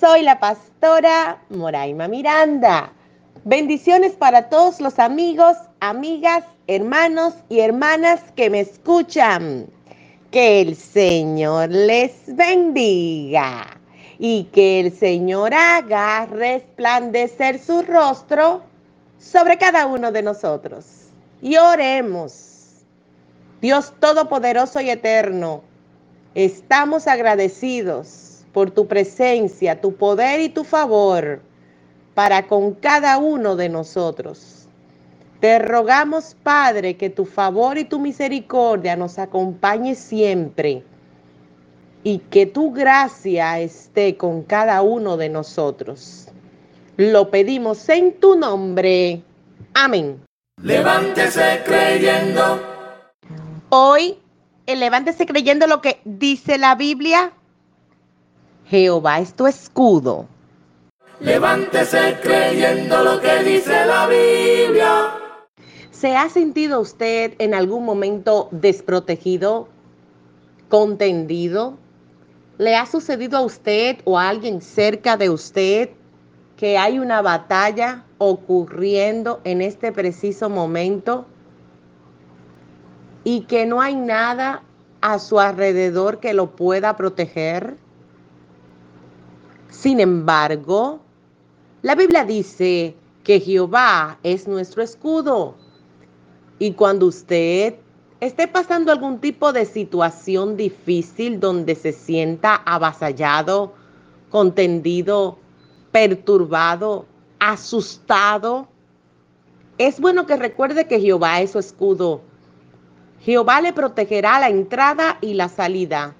Soy la pastora Moraima Miranda. Bendiciones para todos los amigos, amigas, hermanos y hermanas que me escuchan. Que el Señor les bendiga y que el Señor haga resplandecer su rostro sobre cada uno de nosotros. Y oremos. Dios Todopoderoso y Eterno, estamos agradecidos por tu presencia, tu poder y tu favor para con cada uno de nosotros. Te rogamos, Padre, que tu favor y tu misericordia nos acompañe siempre y que tu gracia esté con cada uno de nosotros. Lo pedimos en tu nombre. Amén. Levántese creyendo. Hoy, el levántese creyendo lo que dice la Biblia. Jehová es tu escudo. Levántese creyendo lo que dice la Biblia. ¿Se ha sentido usted en algún momento desprotegido, contendido? ¿Le ha sucedido a usted o a alguien cerca de usted que hay una batalla ocurriendo en este preciso momento y que no hay nada a su alrededor que lo pueda proteger? Sin embargo, la Biblia dice que Jehová es nuestro escudo. Y cuando usted esté pasando algún tipo de situación difícil donde se sienta avasallado, contendido, perturbado, asustado, es bueno que recuerde que Jehová es su escudo. Jehová le protegerá la entrada y la salida.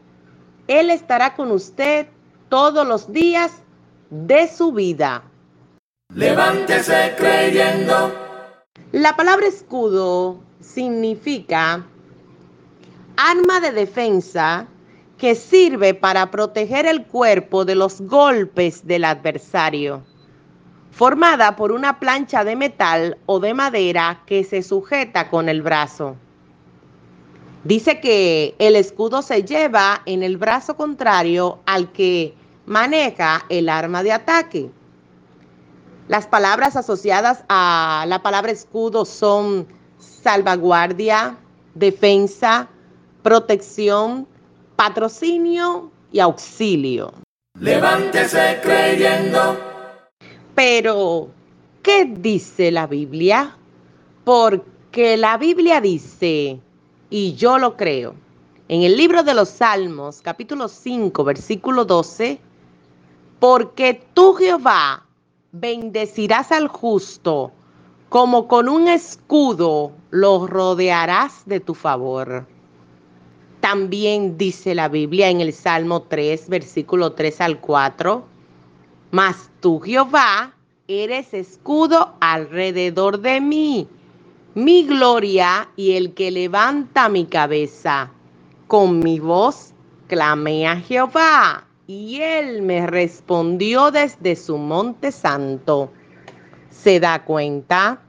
Él estará con usted todos los días de su vida. Levántese creyendo. La palabra escudo significa arma de defensa que sirve para proteger el cuerpo de los golpes del adversario, formada por una plancha de metal o de madera que se sujeta con el brazo. Dice que el escudo se lleva en el brazo contrario al que maneja el arma de ataque. Las palabras asociadas a la palabra escudo son salvaguardia, defensa, protección, patrocinio y auxilio. Levántese creyendo. Pero, ¿qué dice la Biblia? Porque la Biblia dice, y yo lo creo, en el libro de los Salmos, capítulo 5, versículo 12, porque tú Jehová bendecirás al justo, como con un escudo lo rodearás de tu favor. También dice la Biblia en el Salmo 3, versículo 3 al 4, mas tú Jehová eres escudo alrededor de mí, mi gloria y el que levanta mi cabeza. Con mi voz clamé a Jehová y él me respondió desde su monte santo. ¿Se da cuenta?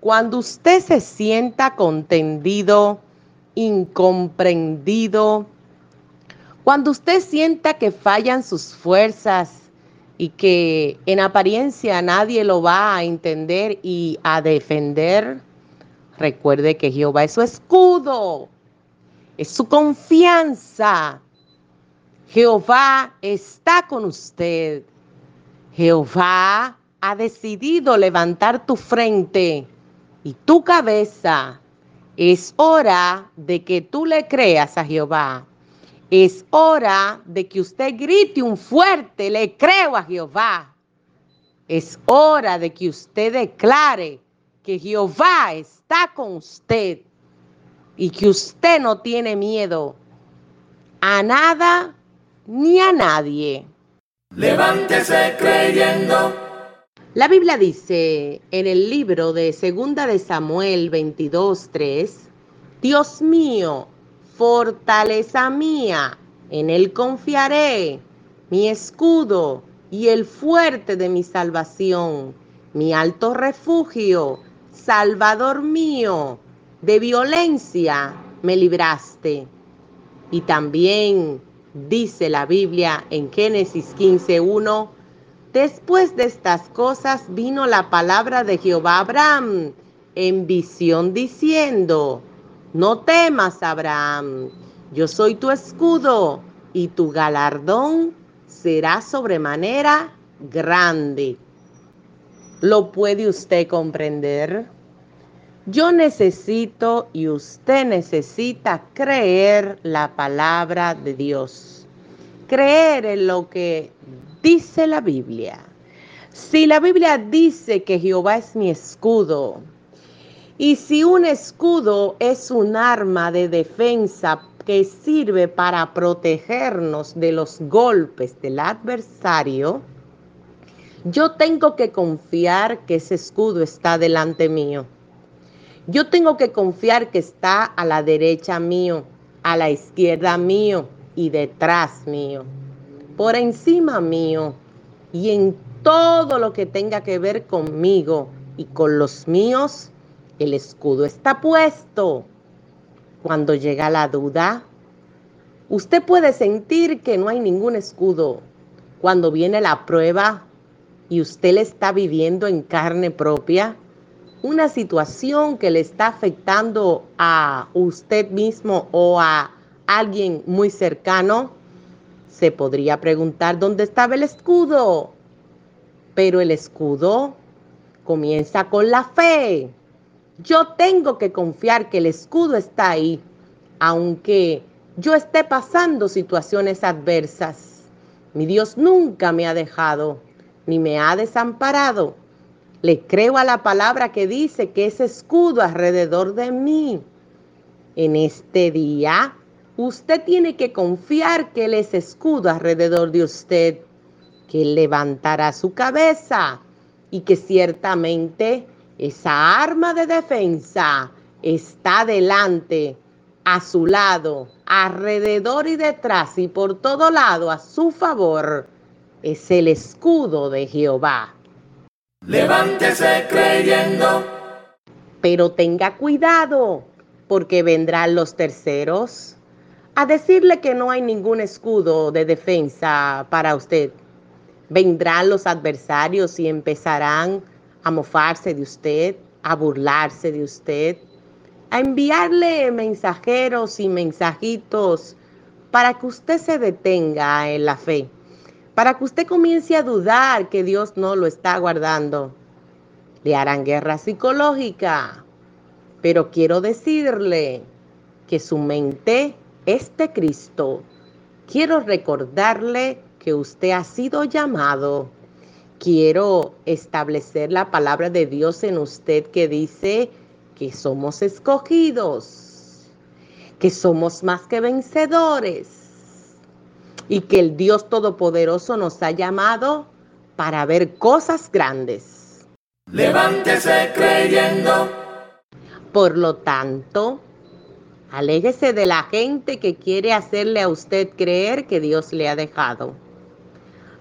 Cuando usted se sienta contendido, incomprendido, cuando usted sienta que fallan sus fuerzas y que en apariencia nadie lo va a entender y a defender, recuerde que Jehová es su escudo, es su confianza, Jehová está con usted. Jehová ha decidido levantar tu frente y tu cabeza. Es hora de que tú le creas a Jehová. Es hora de que usted grite un fuerte, le creo a Jehová. Es hora de que usted declare que Jehová está con usted y que usted no tiene miedo a nada ni a nadie. Levántese creyendo. La Biblia dice en el libro de Segunda de Samuel 22:3, Dios mío, fortaleza mía, en él confiaré, mi escudo y el fuerte de mi salvación, mi alto refugio, salvador mío, de violencia me libraste. Y también dice la Biblia en Génesis 15:1, después de estas cosas vino la palabra de Jehová Abraham en visión diciendo, no temas Abraham, yo soy tu escudo y tu galardón será sobremanera grande. ¿Lo puede usted comprender? Yo necesito y usted necesita creer la palabra de Dios. Creer en lo que dice la Biblia. Si la Biblia dice que Jehová es mi escudo, y si un escudo es un arma de defensa que sirve para protegernos de los golpes del adversario, yo tengo que confiar que ese escudo está delante mío. Yo tengo que confiar que está a la derecha mío, a la izquierda mío y detrás mío, por encima mío y en todo lo que tenga que ver conmigo y con los míos, el escudo está puesto. Cuando llega la duda, usted puede sentir que no hay ningún escudo. Cuando viene la prueba y usted le está viviendo en carne propia, una situación que le está afectando a usted mismo o a alguien muy cercano, se podría preguntar dónde estaba el escudo. Pero el escudo comienza con la fe. Yo tengo que confiar que el escudo está ahí, aunque yo esté pasando situaciones adversas. Mi Dios nunca me ha dejado ni me ha desamparado le creo a la palabra que dice que es escudo alrededor de mí. En este día, usted tiene que confiar que Él es escudo alrededor de usted, que levantará su cabeza y que ciertamente esa arma de defensa está delante, a su lado, alrededor y detrás y por todo lado a su favor. Es el escudo de Jehová. Levántese creyendo. Pero tenga cuidado, porque vendrán los terceros a decirle que no hay ningún escudo de defensa para usted. Vendrán los adversarios y empezarán a mofarse de usted, a burlarse de usted, a enviarle mensajeros y mensajitos para que usted se detenga en la fe para que usted comience a dudar que Dios no lo está guardando. Le harán guerra psicológica, pero quiero decirle que su mente es de Cristo. Quiero recordarle que usted ha sido llamado. Quiero establecer la palabra de Dios en usted que dice que somos escogidos, que somos más que vencedores y que el Dios Todopoderoso nos ha llamado para ver cosas grandes. Levántese creyendo. Por lo tanto, aléjese de la gente que quiere hacerle a usted creer que Dios le ha dejado.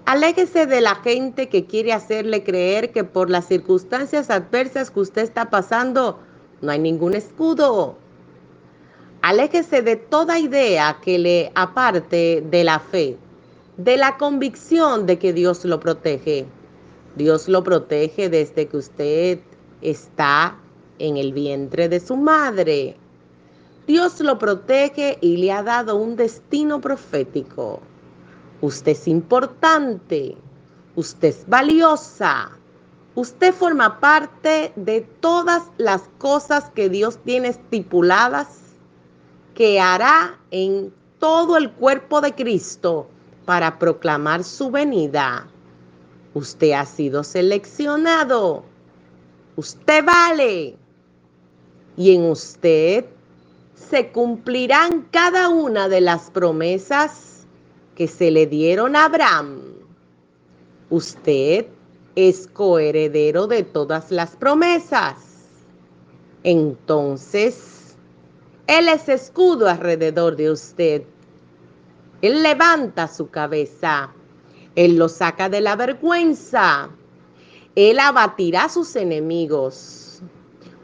Aléjese de la gente que quiere hacerle creer que por las circunstancias adversas que usted está pasando no hay ningún escudo, Aléjese de toda idea que le aparte de la fe, de la convicción de que Dios lo protege. Dios lo protege desde que usted está en el vientre de su madre. Dios lo protege y le ha dado un destino profético. Usted es importante, usted es valiosa, usted forma parte de todas las cosas que Dios tiene estipuladas que hará en todo el cuerpo de Cristo para proclamar su venida. Usted ha sido seleccionado. Usted vale. Y en usted se cumplirán cada una de las promesas que se le dieron a Abraham. Usted es coheredero de todas las promesas. Entonces, Él es escudo alrededor de usted. Él levanta su cabeza. Él lo saca de la vergüenza. Él abatirá a sus enemigos.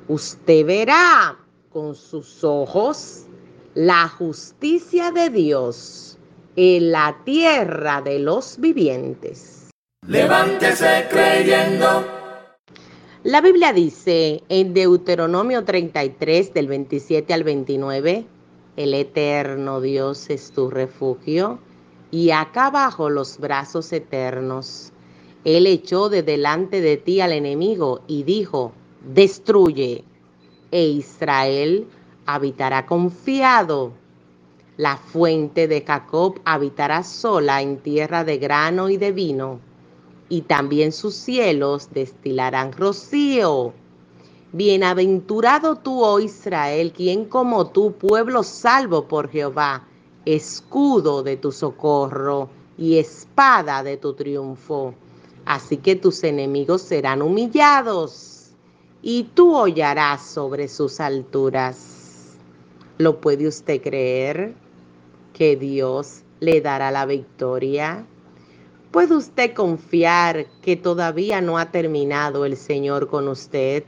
Usted verá con sus ojos la justicia de Dios en la tierra de los vivientes. Levántese creyendo. La Biblia dice en Deuteronomio 33 del 27 al 29, el eterno Dios es tu refugio y acá abajo los brazos eternos. Él echó de delante de ti al enemigo y dijo, destruye, e Israel habitará confiado. La fuente de Jacob habitará sola en tierra de grano y de vino, y también sus cielos destilarán rocío. Bienaventurado tú, oh Israel, quien como tú, pueblo salvo por Jehová, escudo de tu socorro y espada de tu triunfo. Así que tus enemigos serán humillados y tú hollarás sobre sus alturas. ¿Lo puede usted creer? Que Dios le dará la victoria. ¿Puede usted confiar que todavía no ha terminado el Señor con usted?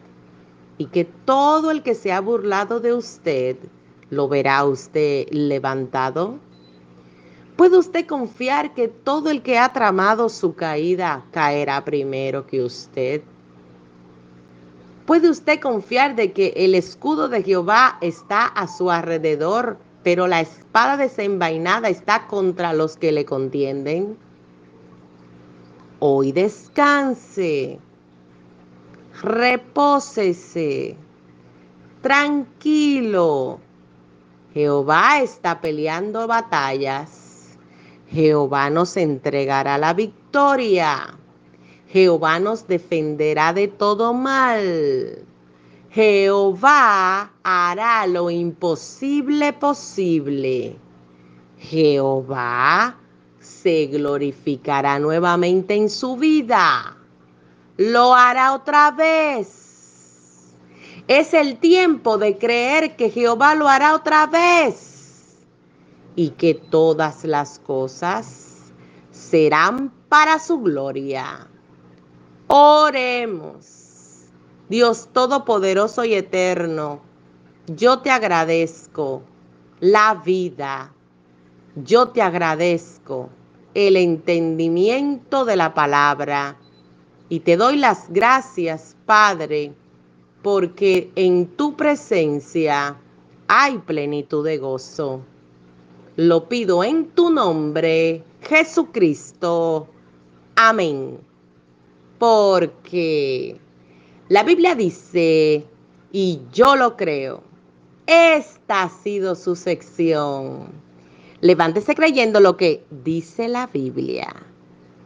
Y que todo el que se ha burlado de usted, lo verá usted levantado. ¿Puede usted confiar que todo el que ha tramado su caída caerá primero que usted? ¿Puede usted confiar de que el escudo de Jehová está a su alrededor, pero la espada desenvainada está contra los que le contienden? Hoy descanse, repósese, tranquilo. Jehová está peleando batallas Jehová nos entregará la victoria. Jehová nos defenderá de todo mal. Jehová hará lo imposible posible. Jehová se glorificará nuevamente en su vida. Lo hará otra vez. Es el tiempo de creer que Jehová lo hará otra vez y que todas las cosas serán para su gloria. Oremos. Dios Todopoderoso y Eterno, yo te agradezco la vida. Yo te agradezco el entendimiento de la palabra. Y te doy las gracias, Padre, porque en tu presencia hay plenitud de gozo. Lo pido en tu nombre, Jesucristo. Amén. Porque la Biblia dice, y yo lo creo, esta ha sido su sección. Levántese creyendo lo que dice la Biblia.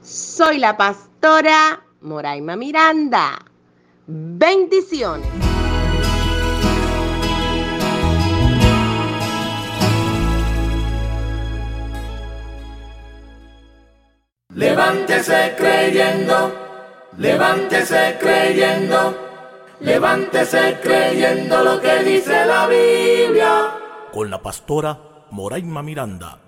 Soy la pastora Moraima Miranda. Bendiciones. Levántese creyendo, levántese creyendo, levántese creyendo lo que dice la Biblia. Con la pastora Moraima Miranda.